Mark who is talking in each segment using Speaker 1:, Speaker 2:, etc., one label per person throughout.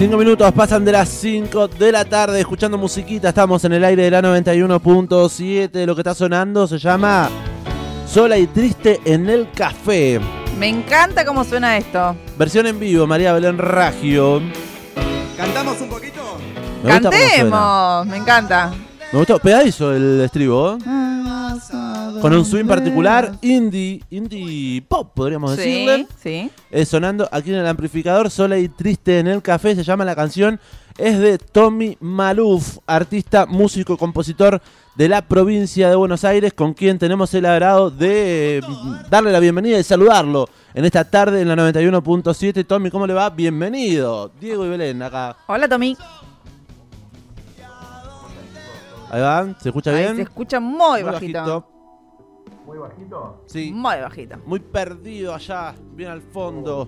Speaker 1: Cinco minutos pasan de las 5 de la tarde escuchando musiquita. Estamos en el aire de la 91.7. Lo que está sonando se llama Sola y Triste en el Café.
Speaker 2: Me encanta cómo suena esto.
Speaker 1: Versión en vivo, María Belén Ragio.
Speaker 3: ¿Cantamos un poquito?
Speaker 1: Me.
Speaker 2: Cantemos, me encanta.
Speaker 1: Me gustó, pegadizo el estribo. ¿eh? Con un swing particular, indie, indie pop, podríamos decirle.
Speaker 2: Sí, sí.
Speaker 1: Eh, sonando aquí en el amplificador, sola y triste en el café, se llama la canción. Es de Tommy Maluf, artista, músico, compositor de la provincia de Buenos Aires, con quien tenemos el agrado de eh, darle la bienvenida y saludarlo en esta tarde en la 91.7. Tommy, ¿cómo le va? Bienvenido. Diego y Belén, acá.
Speaker 2: Hola, Tommy.
Speaker 1: Ahí va, ¿se escucha
Speaker 2: Ahí
Speaker 1: bien?
Speaker 2: se escucha muy, bajito.
Speaker 3: ¿Muy bajito?
Speaker 1: Sí,
Speaker 2: Muy bajito.
Speaker 1: muy perdido allá, bien al fondo.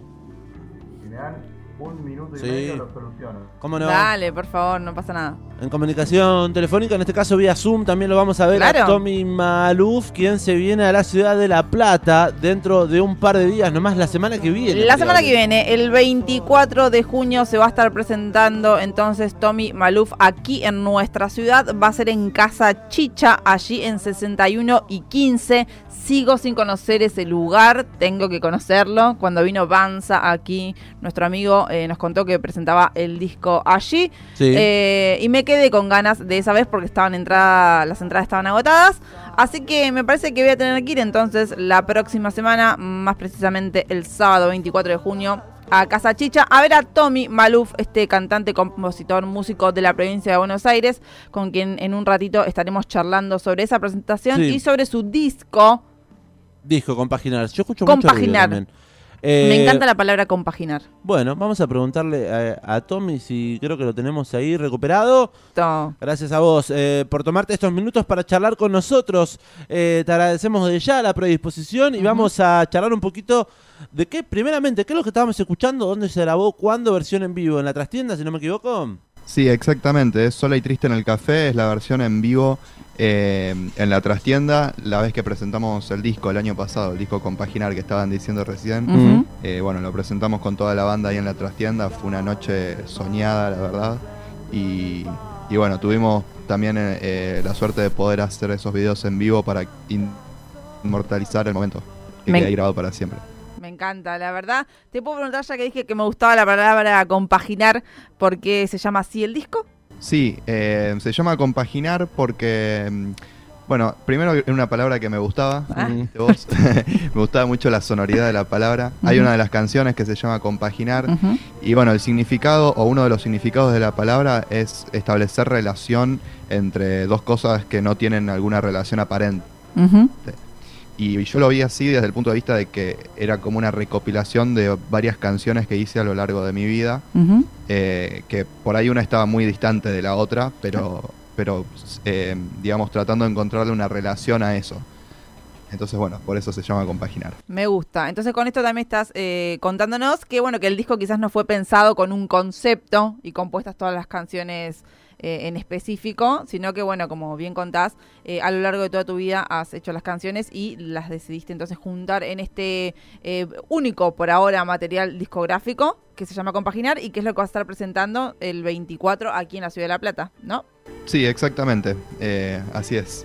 Speaker 3: Si me dan un minuto y
Speaker 1: Sí.
Speaker 3: medio lo soluciono.
Speaker 1: ¿Cómo no?
Speaker 2: Dale, por favor, no pasa nada.
Speaker 1: En comunicación telefónica, en este caso vía Zoom, también lo vamos a ver a
Speaker 2: Claro.
Speaker 1: Tommy Maluf, quien se viene a la ciudad de La Plata dentro de un par de días, nomás la semana que viene.
Speaker 2: La semana que viene, el 24 de junio, se va a estar presentando entonces Tommy Maluf aquí en nuestra ciudad. Va a ser en Casa Chicha, allí en 61 y 15. Sigo sin conocer ese lugar, tengo que conocerlo. Cuando vino Banza aquí, nuestro amigo eh, nos contó que presentaba el disco allí.
Speaker 1: Sí.
Speaker 2: Eh, y me quedé con ganas de esa vez porque estaban entrada, las entradas estaban agotadas. Así que me parece que voy a tener que ir entonces la próxima semana, más precisamente el sábado 24 de junio, a Casa Chicha a ver a Tommy Maluf, este cantante, compositor, músico de la provincia de Buenos Aires, con quien en un ratito estaremos charlando sobre esa presentación
Speaker 1: Sí.
Speaker 2: y sobre su disco.
Speaker 1: Dijo compaginar. Yo escucho mucho ruido
Speaker 2: Compaginar.
Speaker 1: también. Eh,
Speaker 2: Me encanta la palabra compaginar.
Speaker 1: Bueno, vamos a preguntarle a, a Tommy si creo que lo tenemos ahí recuperado. Gracias a vos eh, por tomarte estos minutos para charlar con nosotros. Eh, te agradecemos de ya la predisposición y vamos a charlar un poquito de qué, primeramente, qué es lo que estábamos escuchando, dónde se grabó, cuándo, versión en vivo, en la trastienda, si no me equivoco.
Speaker 3: Sí, exactamente. Es Sola y Triste en el Café. Es la versión en vivo eh, en la trastienda. La vez que presentamos el disco el año pasado, el disco Compaginar que estaban diciendo recién. Eh, bueno, lo presentamos con toda la banda ahí en la trastienda. Fue una noche soñada, la verdad. Y, y bueno, tuvimos también eh, eh, la suerte de poder hacer esos videos en vivo para in- inmortalizar el momento. Que quede grabado para siempre.
Speaker 2: Me encanta, la verdad. Te puedo preguntar ya que dije que me gustaba la palabra compaginar, ¿por qué se llama así el disco?
Speaker 3: Sí, eh, se llama compaginar porque, mm, bueno, primero era una palabra que me gustaba,
Speaker 2: Ah.
Speaker 3: vos. me gustaba mucho la sonoridad de la palabra. Hay una de las canciones que se llama compaginar y bueno, el significado o uno de los significados de la palabra es establecer relación entre dos cosas que no tienen alguna relación aparente. Y yo lo vi así desde el punto de vista de que era como una recopilación de varias canciones que hice a lo largo de mi vida eh, que por ahí una estaba muy distante de la otra, pero, pero eh, digamos, tratando de encontrarle una relación a eso. Entonces, bueno, por eso se llama compaginar.
Speaker 2: Me gusta. Entonces con esto también estás eh, contándonos que bueno que el disco quizás no fue pensado con un concepto y compuestas todas las canciones eh, en específico, sino que bueno, como bien contás, eh, a lo largo de toda tu vida has hecho las canciones y las decidiste entonces juntar en este eh, único por ahora material discográfico que se llama Compaginar y que es lo que vas a estar presentando el 24 aquí en la Ciudad de La Plata, ¿no?
Speaker 3: Sí, exactamente, eh, así es.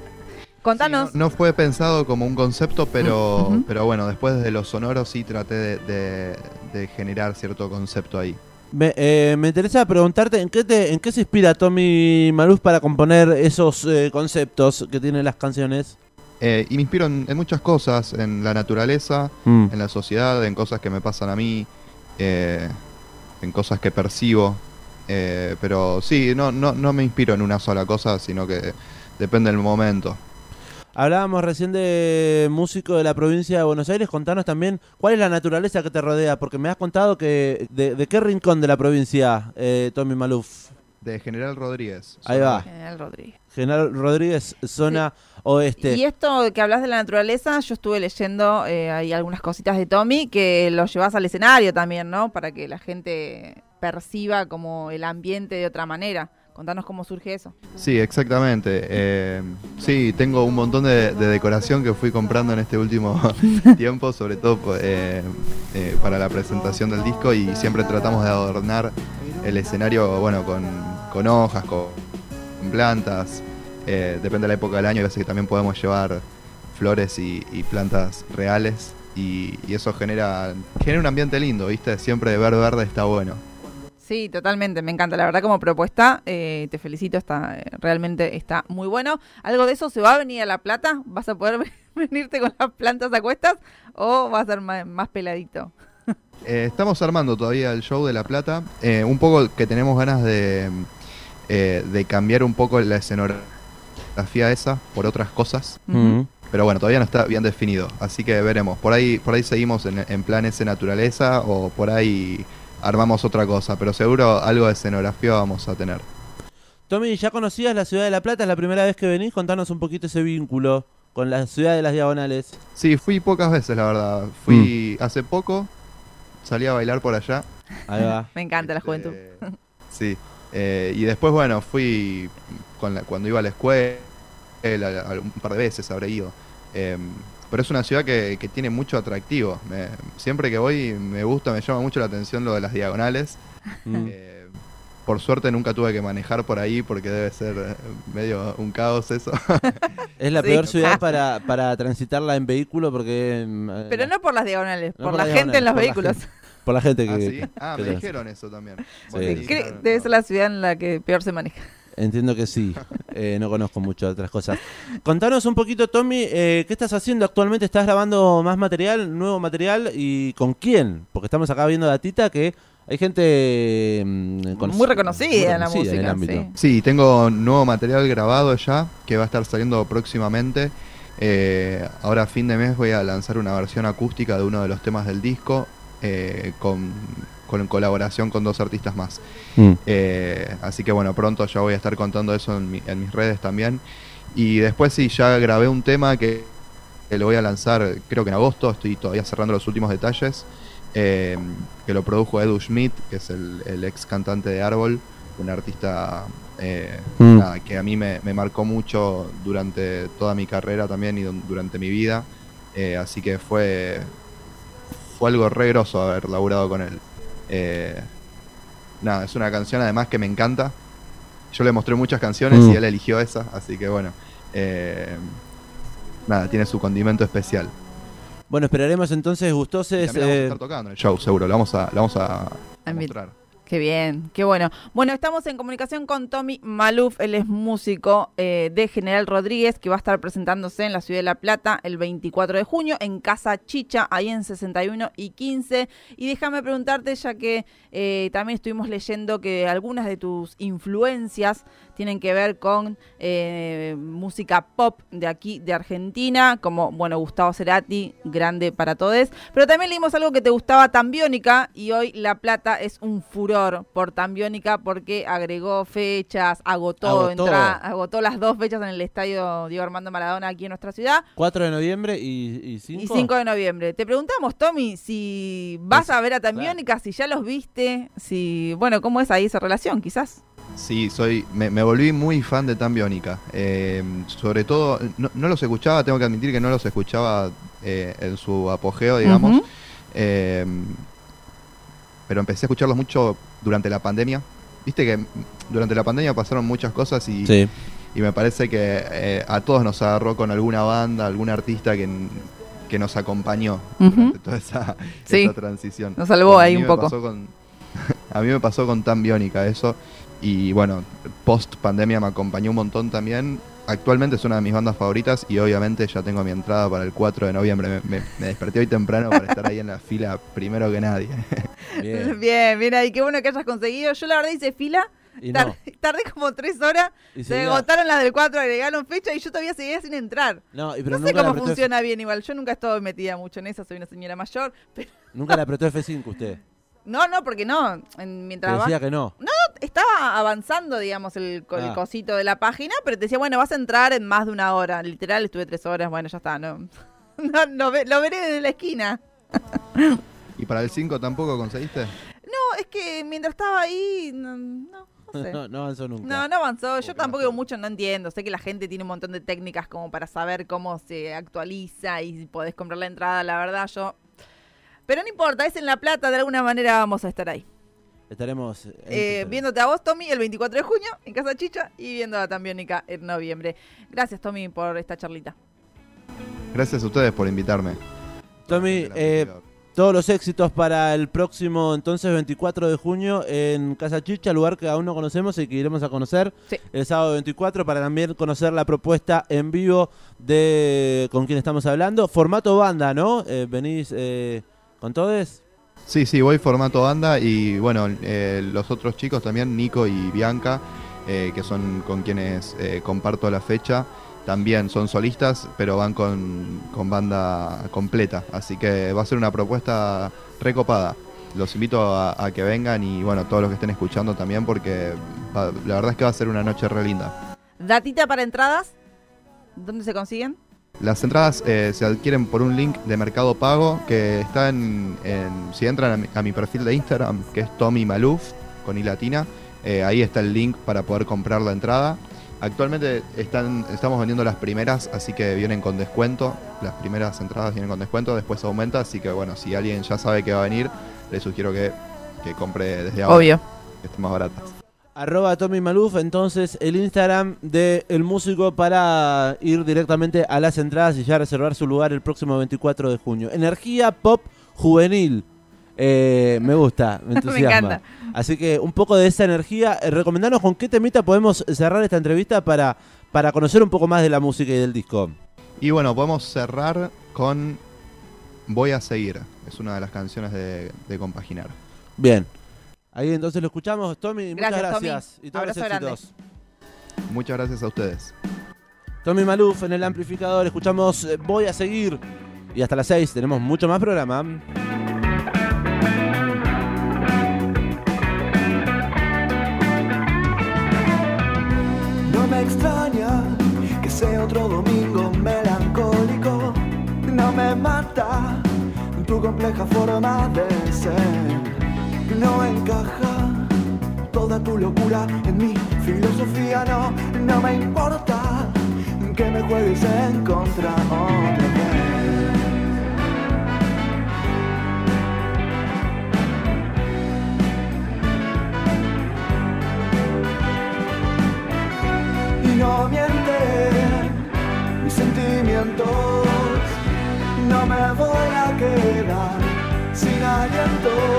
Speaker 2: Contanos.
Speaker 3: Sí, no, no fue pensado como un concepto, pero,
Speaker 2: Ujú.
Speaker 3: pero bueno, después de los sonoros sí traté de, de- de generar cierto concepto ahí.
Speaker 1: Me, eh, me interesa preguntarte en qué, te, en qué se inspira Tommy Maluf para componer esos eh, conceptos que tienen las canciones.
Speaker 3: Eh, y me inspiro en, en muchas cosas, en la naturaleza,
Speaker 1: Mm.
Speaker 3: en la sociedad, en cosas que me pasan a mí, eh, en cosas que percibo. Eh, pero sí, no, no, no me inspiro en una sola cosa, sino que depende del momento.
Speaker 1: Hablábamos recién de músico de la provincia de Buenos Aires. Contanos también cuál es la naturaleza que te rodea, porque me has contado que de, de qué rincón de la provincia, eh, Tommy Maluf.
Speaker 3: De General Rodríguez.
Speaker 1: Ahí va.
Speaker 2: General Rodríguez.
Speaker 1: General Rodríguez, zona oeste.
Speaker 2: Y esto que hablas de la naturaleza, yo estuve leyendo eh, ahí algunas cositas de Tommy que lo llevas al escenario también, ¿no? Para que la gente perciba como el ambiente de otra manera. Contanos cómo surge eso.
Speaker 3: Sí, exactamente. Eh, sí, tengo un montón de, de decoración que fui comprando en este último tiempo, sobre todo eh, eh, para la presentación del disco y siempre tratamos de adornar el escenario, bueno, con, con hojas, con, plantas. Depende de la época del año, veces que también podemos llevar flores y, y plantas reales. Y, y eso genera, genera un ambiente lindo, ¿viste? Siempre de ver verde está bueno.
Speaker 2: Sí, totalmente, me encanta. La verdad como propuesta, eh, te felicito, está eh, realmente está muy bueno. ¿Algo de eso se va a venir a La Plata? ¿Vas a poder venirte con las plantas a cuestas o va a ser más, más peladito?
Speaker 3: Eh, estamos armando todavía el show de La Plata. Eh, un poco que tenemos ganas de, eh, de cambiar un poco la escenografía esa por otras cosas. Pero bueno, todavía no está bien definido. Así que veremos. Por ahí, por ahí seguimos en, en plan ese naturaleza o por ahí armamos otra cosa. Pero seguro algo de escenografía vamos a tener.
Speaker 1: Tommy, ¿ya conocías la ciudad de La Plata? ¿Es la primera vez que venís? Contanos un poquito ese vínculo con la ciudad de las diagonales.
Speaker 3: Sí, fui pocas veces, la verdad. Fui hace poco. Salí a bailar por allá.
Speaker 1: Ahí va.
Speaker 2: Me encanta la
Speaker 3: Este,
Speaker 2: juventud.
Speaker 3: Sí. Eh, y después, bueno, fui con la- cuando iba a la escuela, un par de veces habré ido. Eh, pero es una ciudad que, que tiene mucho atractivo. Me- siempre que voy me gusta, me llama mucho la atención lo de las diagonales.
Speaker 1: Mm.
Speaker 3: Eh, por suerte nunca tuve que manejar por ahí porque debe ser eh, medio un caos eso.
Speaker 1: Es la
Speaker 2: Sí.
Speaker 1: peor ciudad para, para transitarla en vehículo porque... eh,
Speaker 2: Pero no por las diagonales,
Speaker 1: No
Speaker 2: por,
Speaker 1: por
Speaker 2: la gente en los vehículos.
Speaker 1: Por la gente que...
Speaker 3: ah, ¿sí? Ah,
Speaker 1: que
Speaker 3: me dijeron eso también.
Speaker 1: Sí.
Speaker 3: sí,
Speaker 2: Creo-
Speaker 3: claro,
Speaker 2: debe
Speaker 3: no.
Speaker 2: ser la ciudad en la que peor se maneja.
Speaker 1: Entiendo que sí. Eh, no conozco mucho otras cosas. Contanos un poquito, Tommy, eh, ¿qué estás haciendo actualmente? ¿Estás grabando más material, nuevo material? ¿Y con quién? Porque estamos acá viendo datita que hay gente... mm, cono-
Speaker 2: Muy reconocida en la
Speaker 1: el
Speaker 2: música,
Speaker 1: ámbito.
Speaker 2: sí.
Speaker 3: Sí, tengo nuevo material grabado ya que va a estar saliendo próximamente. Eh, ahora a fin de mes voy a lanzar una versión acústica de uno de los temas del disco eh, con, con colaboración con dos artistas más.
Speaker 1: Mm.
Speaker 3: Eh, así que bueno, pronto ya voy a estar contando eso en, mi- en mis redes también. Y después sí, ya grabé un tema que, que lo voy a lanzar creo que en agosto, estoy todavía cerrando los últimos detalles, eh, que lo produjo Edu Schmidt, que es el, el ex cantante de Árbol, un artista eh,
Speaker 1: Mm.
Speaker 3: nada, que a mí me, me marcó mucho durante toda mi carrera también y du- durante mi vida. Así que fue, fue algo re groso haber laburado con él. Eh, nada, es una canción además que me encanta. Yo le mostré muchas canciones
Speaker 1: Mm.
Speaker 3: y él eligió esa, así que bueno. eh, nada, tiene su condimento especial.
Speaker 1: Bueno, esperaremos entonces gustoses.
Speaker 3: también la vamos a
Speaker 1: eh,
Speaker 3: estar tocando en el show, seguro. Lo vamos a, lo vamos a, a mostrar.
Speaker 2: Qué bien, qué bueno. Bueno, estamos en comunicación con Tommy Maluf, él es músico eh, de General Rodríguez, que va a estar presentándose en la ciudad de La Plata el 24 de junio, en Casa Chicha, ahí en 61 y 15. Y déjame preguntarte, ya que eh, también estuvimos leyendo que algunas de tus influencias tienen que ver con eh, música pop de aquí, de Argentina, como, bueno, Gustavo Cerati, grande para todos. Pero también leímos algo que te gustaba Tambiónica y hoy La Plata es un furor por Tambiónica porque agregó fechas, agotó,
Speaker 1: Agotó.
Speaker 2: entra- agotó las dos fechas en el estadio Diego Armando Maradona aquí en nuestra ciudad
Speaker 1: 4 de noviembre y 5.
Speaker 2: y 5 de noviembre. Te preguntamos, Tommy, si vas
Speaker 1: Pues,
Speaker 2: a ver a Tambiónica, si ya los viste, si, bueno, ¿cómo es ahí esa relación quizás?
Speaker 3: Sí, soy, me, me volví muy fan de Tan Biónica. Eh, sobre todo, no, no los escuchaba, tengo que admitir que no los escuchaba eh, en su apogeo, digamos. Eh, pero empecé a escucharlos mucho durante la pandemia. Viste que durante la pandemia pasaron muchas cosas y,
Speaker 1: Sí.
Speaker 3: y me parece que eh, a todos nos agarró con alguna banda, algún artista que, que nos acompañó
Speaker 2: Ujú.
Speaker 3: durante toda esa,
Speaker 2: Sí.
Speaker 3: esa transición.
Speaker 2: Nos salvó
Speaker 3: A
Speaker 2: ahí un poco.
Speaker 3: con- a mí me pasó con Tan Biónica eso. Y bueno, post pandemia me acompañó un montón también. Actualmente es una de mis bandas favoritas y obviamente ya tengo mi entrada para el 4 de noviembre. Me, me- me desperté hoy temprano para estar ahí en la fila primero que nadie.
Speaker 1: Bien.
Speaker 2: Bien, bien ahí, qué bueno que hayas conseguido. Yo la verdad hice fila,
Speaker 1: Y
Speaker 2: tar-
Speaker 1: no.
Speaker 2: tardé como tres horas,
Speaker 1: Y
Speaker 2: se agotaron las del 4, agregaron fecha y yo todavía seguía sin entrar.
Speaker 1: No, y pero
Speaker 2: no sé cómo funciona bien igual, yo nunca he estado metida mucho en eso, soy una señora mayor, pero
Speaker 1: nunca le apretó F5 usted.
Speaker 2: No, no, porque no, en-
Speaker 1: Te
Speaker 2: mientras
Speaker 1: decía
Speaker 2: va-
Speaker 1: que no.
Speaker 2: estaba avanzando, digamos, el, co- el
Speaker 1: Ah.
Speaker 2: cosito de la página, pero te decía, bueno, vas a entrar en más de una hora, literal, estuve tres horas, bueno, ya está, no, no, no ve- lo veré desde la esquina.
Speaker 3: ¿Y para el 5 tampoco conseguiste?
Speaker 2: No, es que mientras estaba ahí, no, no, no sé.
Speaker 1: No, no avanzó nunca.
Speaker 2: No, no avanzó. Yo tampoco
Speaker 3: no
Speaker 2: digo mucho, no entiendo. Sé que la gente tiene un montón de técnicas como para saber cómo se actualiza y si podés comprar la entrada. La verdad, yo. Pero no importa, es en La Plata, de alguna manera vamos a estar ahí.
Speaker 1: estaremos
Speaker 2: Eh,
Speaker 1: Instagram.
Speaker 2: viéndote a vos, Tommy, el 24 de junio en Casa Chicha y viendo a Tambiónica en noviembre. Gracias, Tommy, por esta charlita.
Speaker 3: Gracias a ustedes por invitarme.
Speaker 1: Tommy, eh, todos los éxitos para el próximo entonces 24 de junio en Casa Chicha, lugar que aún no conocemos y que iremos a conocer
Speaker 2: Sí.
Speaker 1: el sábado 24 para también conocer la propuesta en vivo de con quien estamos hablando. Formato banda, ¿no? Eh, venís eh, con todos.
Speaker 3: Sí, sí, voy formato banda y bueno, eh, los otros chicos también, Nico y Bianca, eh, que son con quienes eh, comparto la fecha, también son solistas, pero van con, con banda completa. Así que va a ser una propuesta recopada. Los invito a, a que vengan y bueno, todos los que estén escuchando también, porque va- la verdad es que va a ser una noche re linda.
Speaker 2: Datita para entradas. ¿Dónde se consiguen?
Speaker 3: Las entradas eh, se adquieren por un link de Mercado Pago que está en, en- si entran a mi, a mi perfil de Instagram, que es Tommy Maluf, con i latina, eh, ahí está el link para poder comprar la entrada. Actualmente están, estamos vendiendo las primeras, así que vienen con descuento. Las primeras entradas vienen con descuento, después aumenta, así que bueno, si alguien ya sabe que va a venir, le sugiero que, que compre desde ahora,
Speaker 2: Obvio.
Speaker 3: que estén más baratas.
Speaker 1: Arroba Tommy Maluf, entonces el Instagram de El Músico para ir directamente a las entradas y ya reservar su lugar el próximo 24 de junio. Energía pop juvenil. Eh, me gusta, me
Speaker 2: Me
Speaker 1: entusiasma.
Speaker 2: encanta.
Speaker 1: Así que un poco de esa energía. Eh, recomendanos con qué temita podemos cerrar esta entrevista para, para conocer un poco más de la música y del disco.
Speaker 3: Y bueno, podemos cerrar con Voy a seguir. Es una de las canciones de, de Compaginar.
Speaker 1: Bien. Ahí entonces lo escuchamos, Tommy.
Speaker 2: Gracias,
Speaker 1: muchas
Speaker 2: Tommy.
Speaker 1: gracias. Y todos los
Speaker 2: Abrazo grande.
Speaker 1: éxitos.
Speaker 3: Muchas gracias a ustedes.
Speaker 1: Tommy Maluf en el amplificador. Escuchamos eh, Voy a seguir. Y hasta las 6 tenemos mucho más programa.
Speaker 4: No me extraña que sea otro domingo melancólico. No me mata tu compleja forma de ser. No encaja toda tu locura en mi filosofía. No, no me importa que me juegues en contra otra vez. y no mienten mis sentimientos. No me voy a quedar sin aliento.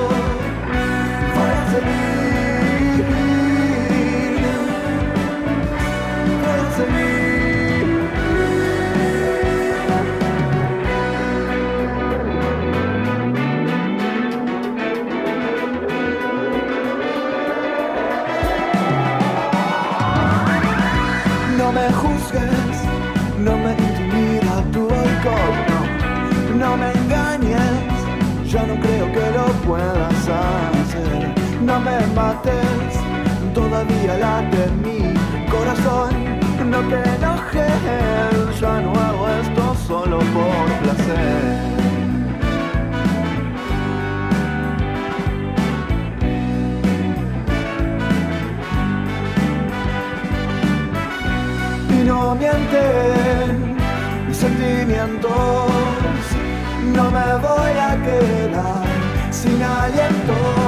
Speaker 4: No te enojes, ya no hago esto solo por placer. y no mienten mis sentimientos. No me voy a quedar sin aliento.